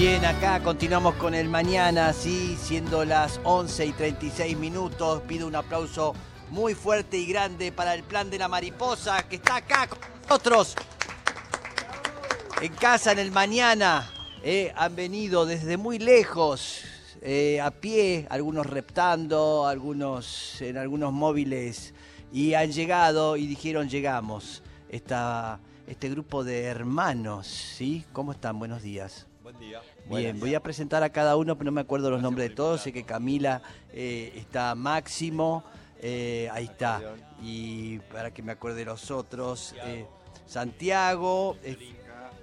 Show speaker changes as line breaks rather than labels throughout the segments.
Bien, acá continuamos con el mañana, sí, siendo las 11 y 36 minutos. Pido un aplauso muy fuerte y grande para el plan de la mariposa que está acá con nosotros. En casa, en el mañana, eh, han venido desde muy lejos, eh, a pie, algunos reptando, algunos en algunos móviles, y han llegado y dijeron llegamos. Esta, este grupo de hermanos, ¿sí? ¿Cómo están? Buenos días. Bien, voy a presentar a cada uno, pero no me acuerdo los nombres de todos. Sé que Camila eh, está Máximo, eh, ahí está. Y para que me acuerde los otros, eh, Santiago, eh,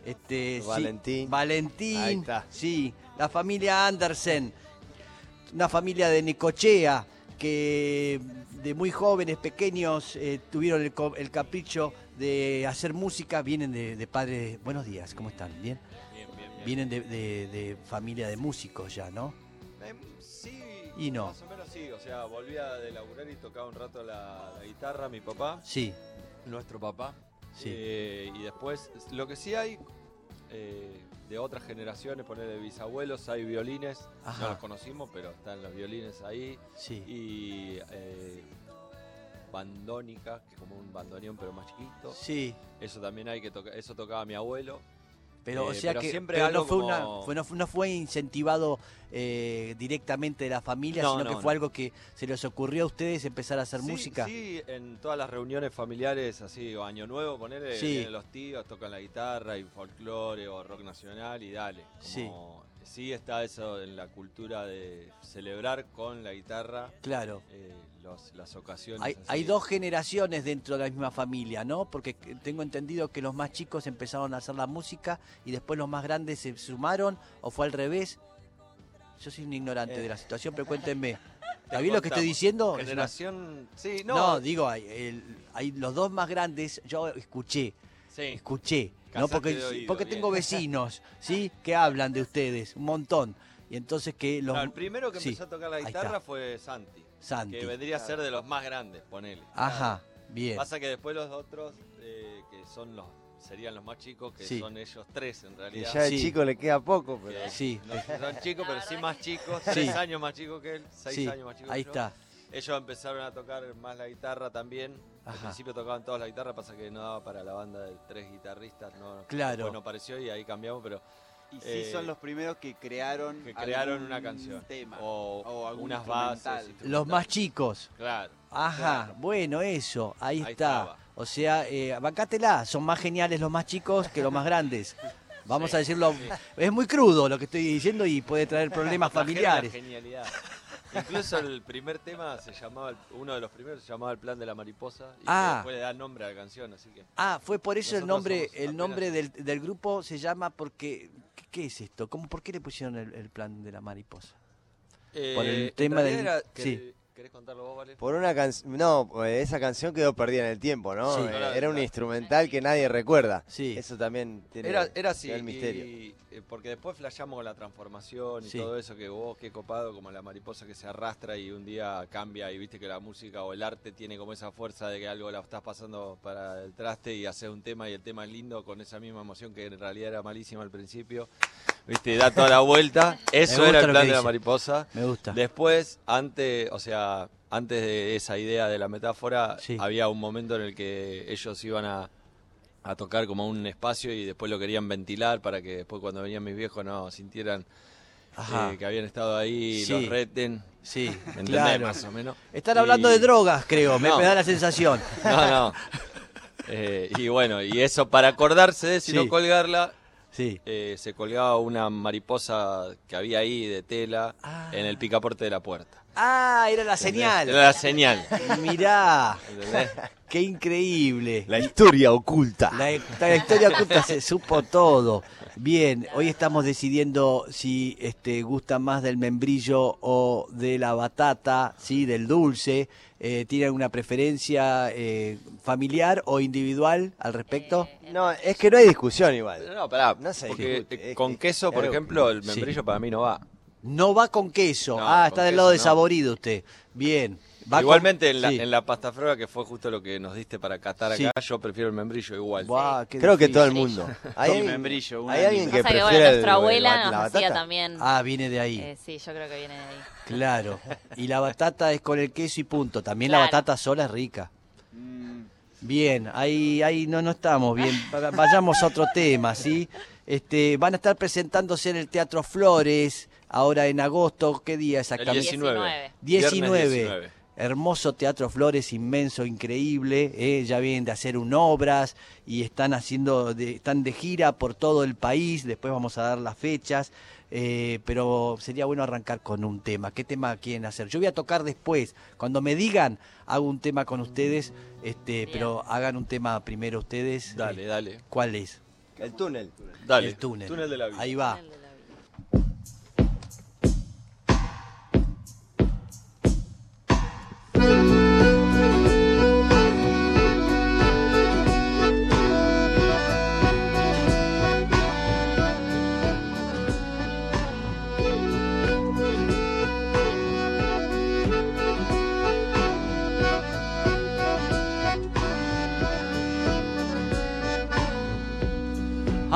este, sí,
Valentín.
Valentín,
Ahí está.
sí, la familia Andersen, una familia de Necochea que de muy jóvenes, pequeños, eh, tuvieron el, el capricho de hacer música, vienen de, de padres, buenos días, ¿cómo están? ¿Bien? Vienen de, de- de familia de músicos ya, ¿no?
Em, sí,
Y no.
Más o menos sí, o sea, volvía de laburar y tocaba un rato la, la guitarra, mi papá,
Sí,
nuestro papá.
Sí.
Eh, y después, lo que sí hay eh, de otras generaciones, poner de bisabuelos, hay violines,
Ajá.
no los conocimos, pero están los violines ahí.
sí.
Y eh, bandónica, que es como un bandoneón pero más chiquito.
Sí,
Eso también hay que tocar, eso tocaba mi abuelo.
Pero o
Eh,
sea
pero
que
siempre
pero no, fue
como-
una, fue, no, no fue incentivado eh, directamente de la familia,
No,
sino
no,
que fue algo que se les ocurrió a ustedes empezar a hacer
Sí,
música.
Sí, en todas las reuniones familiares, así, o Año Nuevo, ponerle,
Sí.
los tíos, tocan la guitarra y folclore o rock nacional y dale. Como, sí. Está eso en la cultura de celebrar con la guitarra
Claro.
eh, los- las ocasiones.
Hay, hay dos generaciones dentro de la misma familia, ¿no? Porque tengo entendido que los más chicos empezaron a hacer la música y después los más grandes se sumaron, o fue al revés. Yo soy un ignorante
Eh.
de la situación, pero cuéntenme. ¿Está bien lo que estoy diciendo? Es una-
Generación. Sí,
No,
no.
digo, hay, el- hay los dos más grandes, yo escuché,
sí.
escuché, ¿no? Porque,
oído,
porque
bien.
tengo vecinos, ¿sí? Que hablan de ustedes, un montón. Y entonces que los...
No, el primero que
sí,
empezó a tocar la guitarra fue Santi,
Santi.
que vendría a ser de los más grandes, ponele.
Ajá, bien.
Pasa que después los otros, eh, que son los serían los más chicos, que
Sí.
son ellos tres en
Que
realidad.
ya de
Sí.
chico le queda poco, pero.
que
Sí.
no son chicos, pero sí más chicos,
Sí.
tres años más chicos que él, seis
Sí,
años más chicos
ahí
que yo.
está.
Ellos empezaron a tocar más la guitarra también. Al
Ajá.
principio tocaban todas la guitarra, pasa que no daba para la banda de tres guitarristas, no,
Claro.
después no pareció y ahí cambiamos, pero
Y sí
Eh,
son los primeros que crearon,
que crearon
algún
una canción
tema
o,
o algún
unas
instrumental.
bases.
Los más chicos.
Claro.
Ajá,
Claro.
bueno, eso, ahí,
Ahí
está.
estaba.
O sea, eh, bancátela, son más geniales los más chicos que los más grandes. Vamos a decirlo, es muy crudo lo que estoy diciendo y puede traer problemas
la
familiares.
Genialidad. Incluso el primer tema se llamaba, uno de los primeros se llamaba El plan de la mariposa y
Ah.
después le da nombre a la canción, así que
Ah, fue por eso el nombre, el nombre del, del grupo se llama porque, ¿qué, qué es esto? ¿Cómo, ¿Por qué le pusieron el, el plan de la mariposa? Por el
Eh,
tema del-
era-
sí.
¿Querés- ¿Querés contarlo vos, Vale?
Por una canción. No, pues, esa canción quedó perdida en el tiempo, ¿no?
Sí.
Eh,
No
Era un instrumental que nadie recuerda.
Sí.
Eso también tiene.
Era, era así,
el misterio.
y- eh, porque después flashamos con la transformación y
Sí.
todo eso, que vos, qué copado, como la mariposa que se arrastra y un día cambia y viste que la música o el arte tiene como esa fuerza de que algo la estás pasando para el traste y hacer un tema y el tema es lindo con esa misma emoción que en realidad era malísima al principio, viste, y da toda la vuelta. Eso era el plan de la mariposa.
Me gusta.
Después, antes, o sea, antes de esa idea de la metáfora,
Sí.
había un momento en el que ellos iban a, a tocar como un espacio y después lo querían ventilar para que después cuando venían mis viejos no sintieran eh, que habían estado ahí,
Sí.
los reten.
Sí,
¿Me entendés?
claro.
Más o menos.
Están hablando de drogas, creo, me,
No.
me da la sensación.
No, no. Eh, y bueno, y eso para acordarse de si
Sí.
no colgarla,
Sí.
eh, se colgaba una mariposa que había ahí de tela
Ah.
en el picaporte de la puerta.
Ah, era la señal.
Era la señal.
Mirá,
¿entendés?
qué increíble.
La historia oculta.
La, la historia oculta se supo todo. Bien, hoy estamos decidiendo si este, gusta más del membrillo o de la batata, sí, del dulce. Eh, ¿Tiene alguna preferencia eh, familiar o individual al respecto?
No, es que no hay discusión igual.
No, pará.
No se
porque
discute,
eh, con
que-
queso, por
claro.
ejemplo, el
Sí.
membrillo para mí no va.
No va con queso.
No,
ah,
con
está del
queso
lado
no.
de saborido usted. Bien. Va con-
Igualmente en la,
sí.
en la pasta froga, que fue justo lo que nos diste para catar acá,
Sí.
yo prefiero el membrillo igual.
Creo que todo el mundo. ¿Hay alguien,
membrillo,
¿hay alguien que
bueno,
el-
nuestra
el-
abuela
la
nos hacía también.
Ah, viene de ahí.
Eh, sí, yo creo que viene de ahí.
Claro. Y la batata es con el queso y punto. También la batata sola es rica.
Mm,
Bien, ahí, ahí no, no estamos bien. Va- Vayamos a otro tema, ¿sí? Este, van a estar presentándose en el Teatro Flores, ahora en agosto. ¿Qué día
El
exactamente?
19.
19.
Viernes 19.
Hermoso Teatro Flores, inmenso, increíble. ¿eh? Ya vienen de hacer un obras y están haciendo, de, están de gira por todo el país. Después vamos a dar las fechas. eh, pero sería bueno arrancar con un tema. ¿Qué tema quieren hacer? Yo voy a tocar después. Cuando me digan, hago un tema con ustedes. Este,
Bien.
pero hagan un tema primero ustedes.
Dale,
Eh,
dale.
¿Cuál es?
El túnel.
Dale.
El túnel.
de la vida.
Ahí va.
El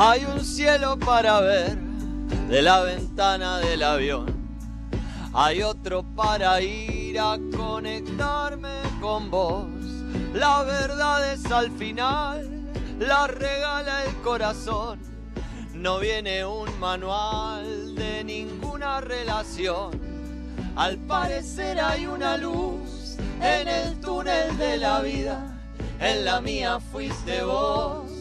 Hay un cielo para ver de la ventana del avión. Hay otro para ir a conectarme con vos. La verdad es al final, la regala el corazón. No viene un manual de ninguna relación. Al parecer hay una luz en el túnel de la vida. En la mía fuiste vos,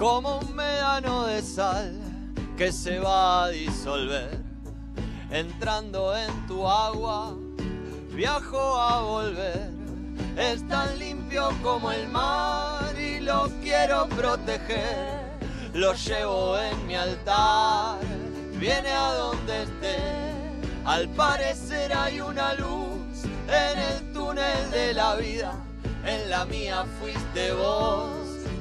Como un médano de sal que se va a disolver. Entrando en tu agua, viajo a volver. Es tan limpio como el mar y lo quiero proteger. Lo llevo en mi altar, viene a donde esté. Al parecer hay una luz en el túnel de la vida. En la mía fuiste vos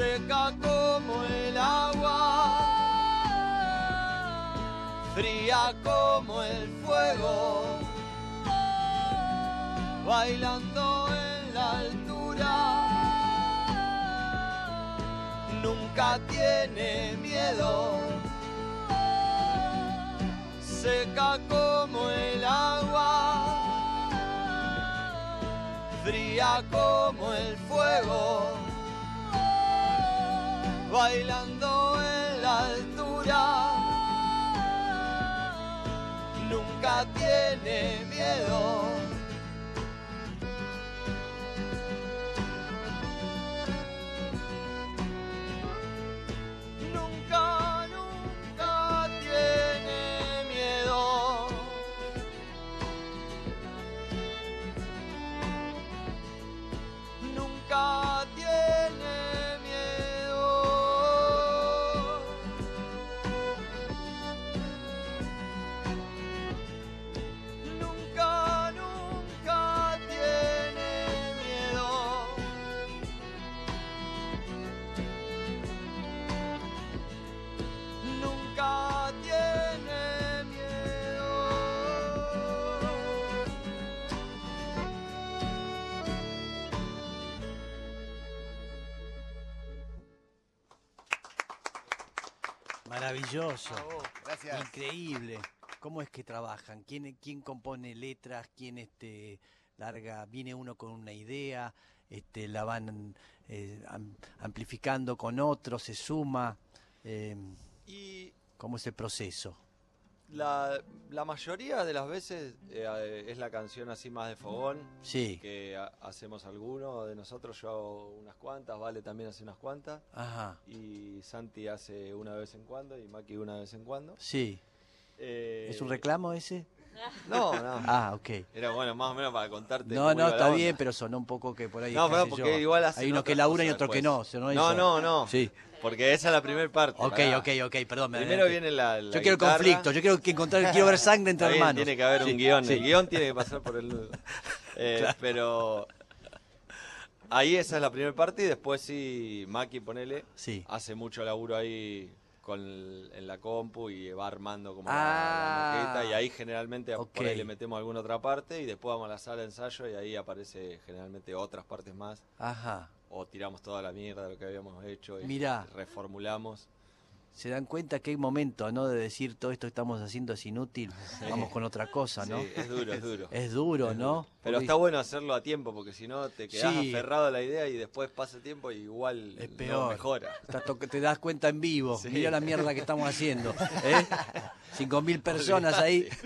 Seca como el agua, fría como el fuego, bailando en la altura, nunca tiene miedo, seca como el agua, fría como el fuego bailando en la altura. Nunca tiene miedo.
Maravilloso.
Gracias.
Increíble. ¿Cómo es que trabajan? ¿Quién, quién compone letras? ¿Quién este, larga? ¿Viene uno con una idea? Este, ¿La van eh, am- amplificando con otros? ¿Se suma? Eh,
Y
¿Cómo es el proceso?
La, la mayoría de las veces eh, es la canción así más de fogón,
Sí.
que ha- hacemos alguno de nosotros, yo hago unas cuantas, Vale también hace unas cuantas,
Ajá.
y Santi hace una vez en cuando, y Maki una vez en cuando.
Sí.
Eh,
¿Es un reclamo ese?
No, no.
Ah, ok.
Era bueno, más o menos para contarte.
No, no, está bien, pero sonó un poco que por ahí.
No, pero porque
yo.
igual hacen
Hay unos que laburan y otros que no. sonó
No, no, no.
Sí.
Porque esa es la primera parte.
Ok,
pará.
ok, ok, perdón. me
Primero viene la, la
Yo quiero
guitarra.
conflicto, yo quiero que encontrar, quiero ver sangre entre hermanos.
Tiene que haber
Sí,
un guion.
sí.
El guion tiene que pasar por el nudo. Eh, Pero ahí esa es la primera parte y después sí, Maki, ponele,
Sí.
hace mucho laburo ahí con el- en la compu y va armando como la-
Ah.
la, maqueta y ahí generalmente
Ok.
por ahí le metemos alguna otra parte y después vamos a la sala de ensayo y ahí aparece generalmente otras partes más
Ajá.
o tiramos toda la mierda de lo que habíamos hecho y
Mirá.
reformulamos.
Se dan cuenta que hay momento, ¿no? De decir todo esto que estamos haciendo es inútil. Vamos con otra cosa, ¿no?
Sí, es duro, es duro.
Es duro,
Es
¿no?
duro. Pero
Porque
está bueno hacerlo a tiempo porque si no te quedas
Sí.
aferrado a la idea y después pasa el tiempo y igual
Es
no
peor.
mejora.
Te das cuenta en vivo. Mira la mierda que estamos haciendo. ¿eh? Cinco mil personas ahí.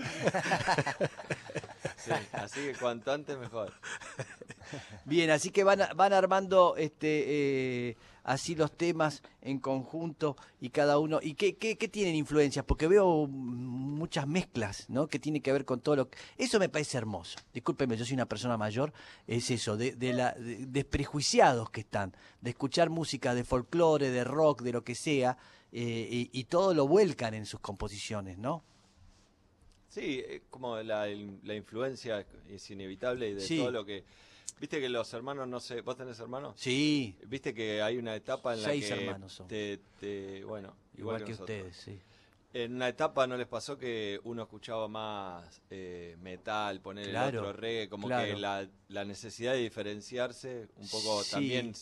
Sí, así que cuanto antes mejor.
Bien, así que van, van armando este eh, así los temas en conjunto y cada uno. ¿Y qué, qué, tienen influencias? Porque veo muchas mezclas, ¿no? Que tiene que ver con todo lo que... Eso me parece hermoso. Discúlpeme, yo soy una persona mayor. Es eso, de, de la de- desprejuiciados que están, de escuchar música de folclore, de rock, de lo que sea, eh, y, y todo lo vuelcan en sus composiciones, ¿no?
Sí, es como la, la influencia es inevitable y de
Sí.
todo lo que... Viste que los hermanos, no sé, ¿vos tenés hermanos?
Sí,
Viste que hay una etapa en la
Seis
que
hermanos son.
te, te- bueno,
igual,
igual,
que, ustedes, sí.
En una etapa no les pasó que uno escuchaba más eh, metal, poner
Claro,
el otro reggae, como
claro.
que la, la necesidad de diferenciarse un poco
Sí,
también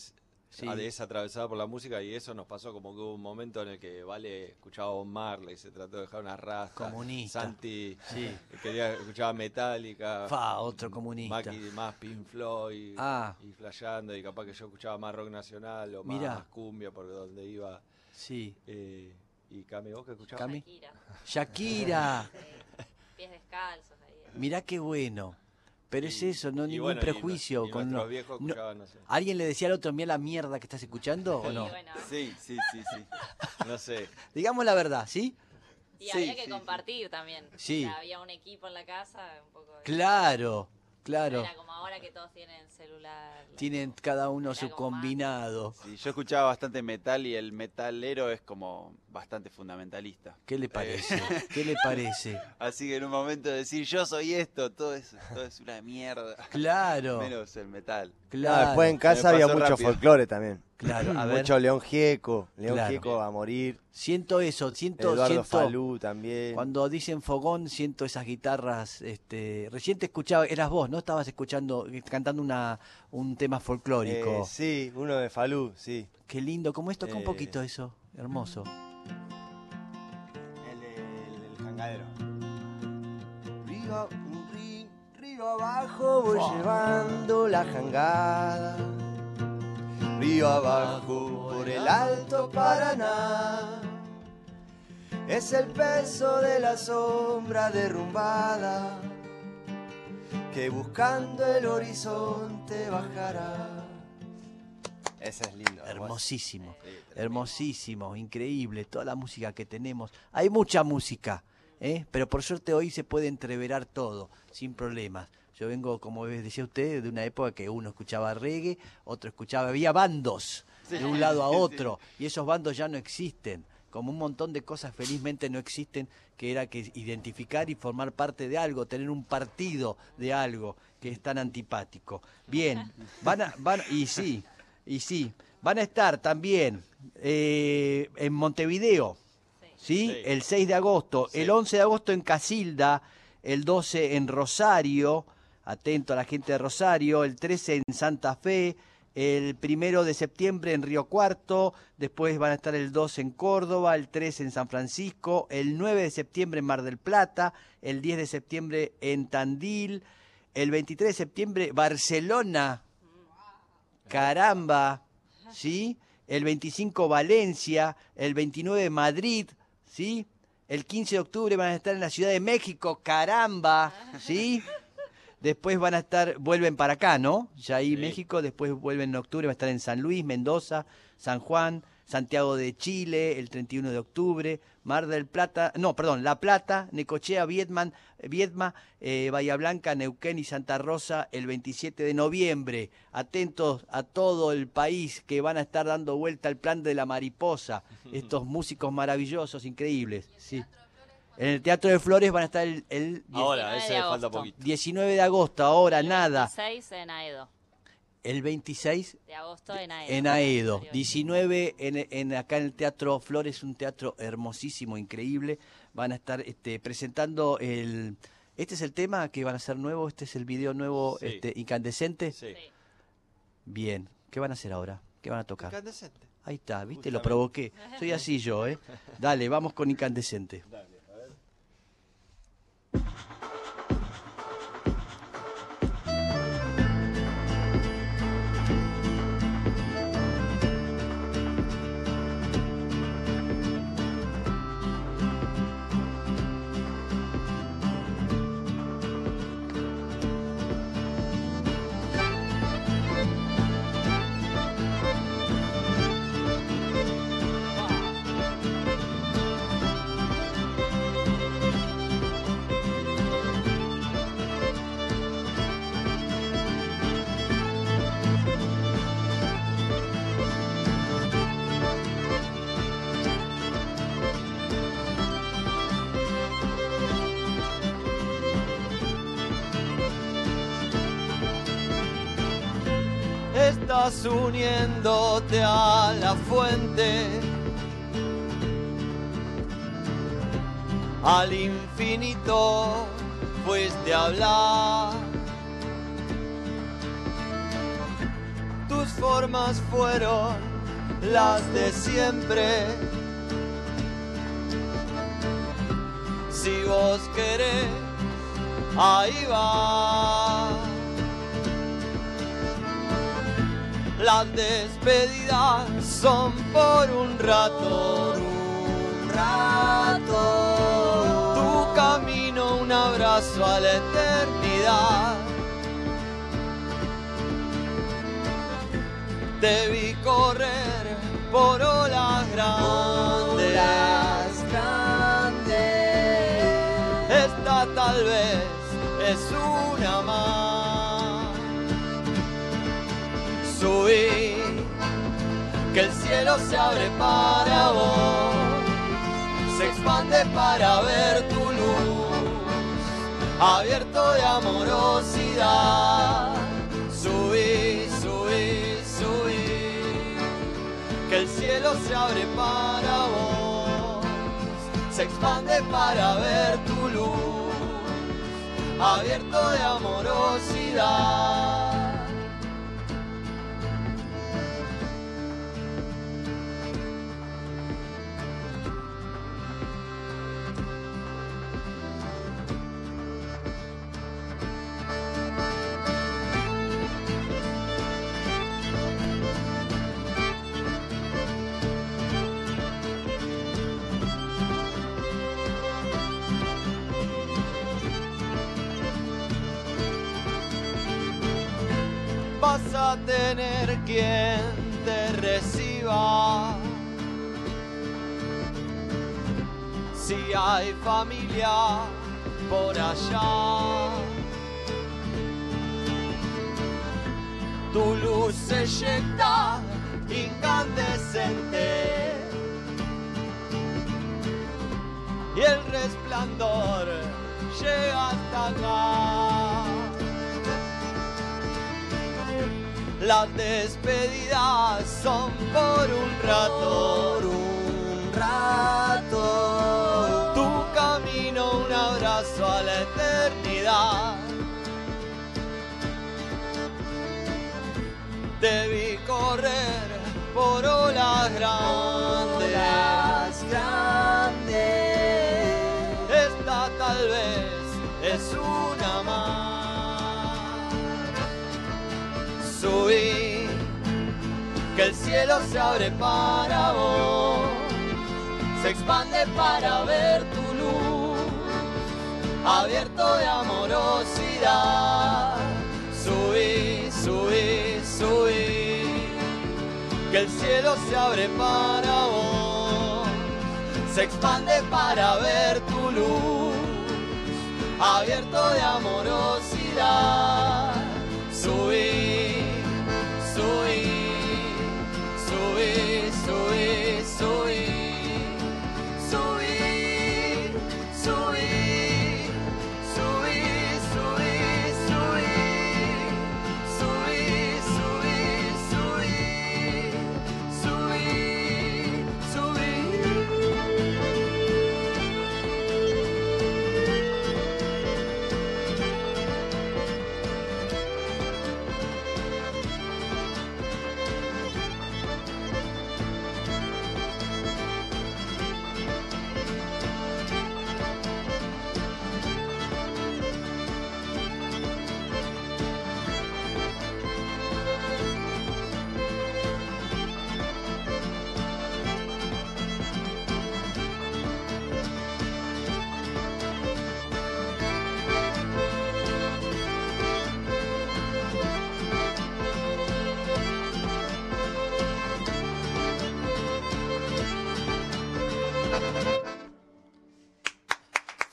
sí.
es atravesada por la música y eso nos pasó como que hubo un momento en el que Vale escuchaba Bob Marley, se trató de dejar una rasta,
Comunista.
Santi
Sí.
quería escuchaba Metallica,
Fa, otro comunista.
Maki más Pink Floyd
Ah.
y flasheando y capaz que yo escuchaba más rock nacional o
Mirá.
más cumbia porque donde iba
Sí.
eh, y Cami, ¿vos qué escuchabas?
Cami.
Shakira.
Shakira.
Pies descalzos ahí.
Mirá qué bueno. Pero es eso, no
y
ningún
bueno, y
prejuicio.
nue- y
con no-
viejos
no-
escuchaban, no sé.
¿Alguien le decía al otro, mira la mierda que estás escuchando o
Sí,
no?
bueno.
Sí, sí, sí, sí.
No sé.
Digamos la verdad, ¿sí?
Y
Sí,
había que
sí,
compartir también.
Sí.
O sea, había un equipo en la casa, un poco. de-
Claro,
No
claro.
Era como ahora que todos tienen celular.
Tienen cada uno su combinado.
Sí, yo escuchaba bastante metal y el metalero es como bastante fundamentalista.
¿Qué le parece? ¿Qué le parece?
Así que en un momento de decir yo soy esto, todo es, todo es una mierda.
Claro,
Menos el metal.
No,
claro.
después en casa había mucho
rápido.
folclore también.
Claro, a ver.
Mucho León Gieco. León
Claro.
Gieco a morir.
Siento eso, siento,
Eduardo
siento.
Falú también.
Cuando dicen fogón, siento esas guitarras. Este, recién te escuchaba, eras vos, ¿no? Estabas escuchando, cantando una, un tema folclórico.
Eh, sí, uno de Falú, sí.
Qué lindo, ¿cómo es? Toca un
Eh,
poquito eso, hermoso.
El, el, el jangadero. Río, rí- río abajo voy llevando la jangada. Río abajo por el alto Paraná. Es el peso de la sombra derrumbada que buscando el horizonte bajará. Ese es lindo.
Hermosísimo,
Sí,
hermosísimo, increíble, toda la música que tenemos. Hay mucha música, ¿eh? pero por suerte hoy se puede entreverar todo, sin problemas. Yo vengo, como decía usted, de una época que uno escuchaba reggae, otro escuchaba, había bandos de un lado a otro, y esos bandos ya no existen. Como un montón de cosas felizmente no existen, que era que identificar y formar parte de algo, tener un partido de algo que es tan antipático. Bien, van a, van, y sí, y sí, van a estar también eh, en Montevideo, ¿sí?
Sí.
El 6 de agosto,
Sí.
el 11 de agosto en Casilda, el 12 en Rosario, atento a la gente de Rosario, el 13 en Santa Fe, el primero de septiembre en Río Cuarto, después van a estar el 2 en Córdoba, el 3 en San Francisco, el 9 de septiembre en Mar del Plata, el 10 de septiembre en Tandil, el 23 de septiembre Barcelona, caramba, ¿sí? El 25 Valencia, el 29 Madrid, ¿sí? El 15 de octubre van a estar en la Ciudad de México, caramba, ¿sí? Después van a estar, vuelven para acá, ¿no? Ya ahí
Sí.
México, después vuelven en octubre, va a estar en San Luis, Mendoza, San Juan, Santiago de Chile, el 31 de octubre, Mar del Plata, no, perdón, La Plata, Necochea, Vietman, Viedma, eh, Bahía Blanca, Neuquén y Santa Rosa el 27 de noviembre. Atentos a todo el país que van a estar dando vuelta al plan de la mariposa. Estos músicos maravillosos, increíbles. Sí. En el Teatro de Flores van a estar el, el die-
Ahora,
19
ese
de
falta
agosto.
poquito.
19 de agosto, ahora
El
nada.
26 en Aedo.
El 26
De agosto en Aedo.
en Aedo,
Anterior.
19 en, en acá en el Teatro Flores, un teatro hermosísimo, increíble. Van a estar este, presentando el... Este es el tema que van a hacer nuevo, este es el video nuevo,
Sí.
este, incandescente.
Sí.
Bien, ¿qué van a hacer ahora? ¿Qué van a tocar?
Incandescente.
Ahí está, ¿viste? Lo provoqué. Soy así yo, ¿eh? Dale, vamos con incandescente.
Estás uniéndote a la fuente, al infinito fuiste a hablar. Tus formas fueron las de siempre. Si vos querés, ahí va. Las despedidas son por un rato, un rato. Tu camino, un abrazo a la eternidad. Te vi correr por olas grandes. Cielo se abre para vos, se expande para ver tu luz, abierto de amorosidad. Subí, subí, subí, que el cielo se abre para vos, se expande para ver tu luz, abierto de amorosidad. Quien te reciba. Si hay familia por allá, tu luz se eyecta incandescente y el resplandor llega hasta acá. Las despedidas son por un rato, un rato. Tu camino, un abrazo a la eternidad. te vi correr por olas grandes. Esta Subí, que el cielo se abre para vos, se expande para ver tu luz, abierto de amorosidad. Subí, subí, subí, que el cielo se abre para vos, se expande para ver tu luz, abierto de amorosidad. Subí, soe soe soe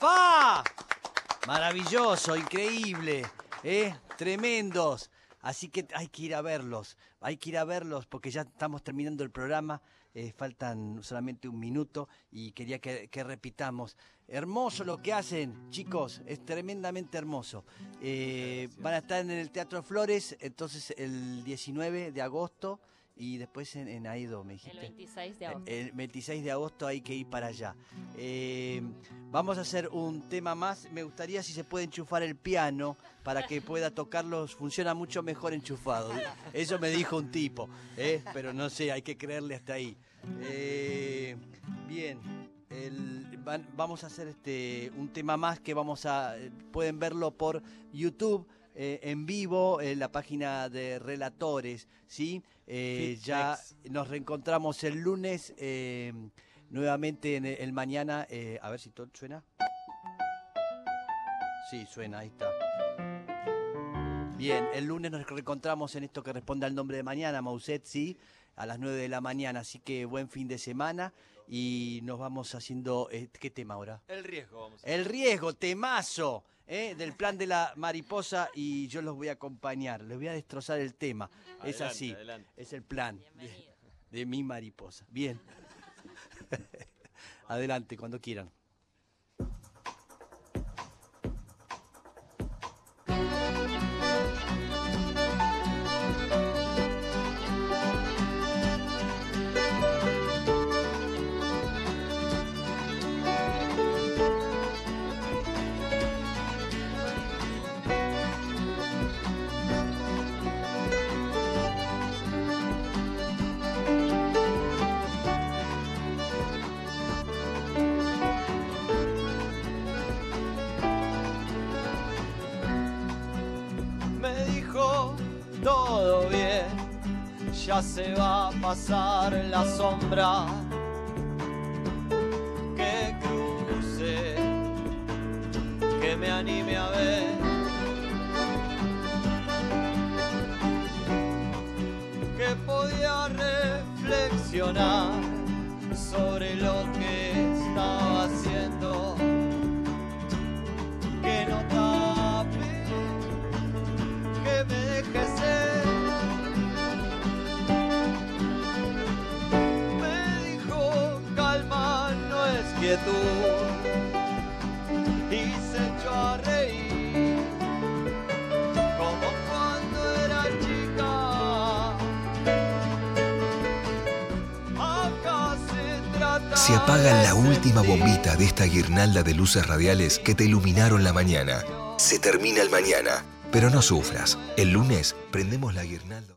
¡Fa! Maravilloso, increíble, ¿eh? tremendos. Así que hay que ir a verlos, hay que ir a verlos porque ya estamos terminando el programa, eh, faltan solamente un minuto y quería que, que repitamos. Hermoso lo que hacen, chicos, es tremendamente hermoso. Eh, van a estar en el Teatro Flores, entonces el 19 de agosto y después en, en Aido, me
El
dijiste.
26 de agosto.
El 26 de agosto hay que ir para allá. Eh, vamos a hacer un tema más. Me gustaría si se puede enchufar el piano para que pueda tocarlos. Funciona mucho mejor enchufado. Eso me dijo un tipo. ¿eh? Pero no sé, hay que creerle hasta ahí. Eh, bien. el- van- vamos a hacer este un tema más que vamos a. Pueden verlo por YouTube. Eh, en vivo en la página de Relatores, ¿sí? Eh, ya nos reencontramos el lunes eh, nuevamente en el, el mañana. a ver si todo suena. Sí, suena, ahí está. Bien, el lunes nos reencontramos en esto que responde al nombre de mañana, Mauset, sí, a las 9 de la mañana. Así que buen fin de semana y nos vamos haciendo. eh, ¿Qué tema ahora?
El riesgo, vamos a
El riesgo, temazo, ¿eh? del plan de la mariposa y yo los voy a acompañar, les voy a destrozar el tema. es así,
adelante.
es el plan de mi mariposa. Bien. Adelante, cuando quieran.
Ya se va a pasar la sombra que cruce, que me anime a ver. Que podía reflexionar sobre lo que es quietud. Y se echó a reír, como cuando era chica. Acá se trata
Se apagan la última bombita de esta guirnalda de luces radiales que te iluminaron la mañana. Se termina el mañana, pero no sufras. El lunes prendemos la guirnalda.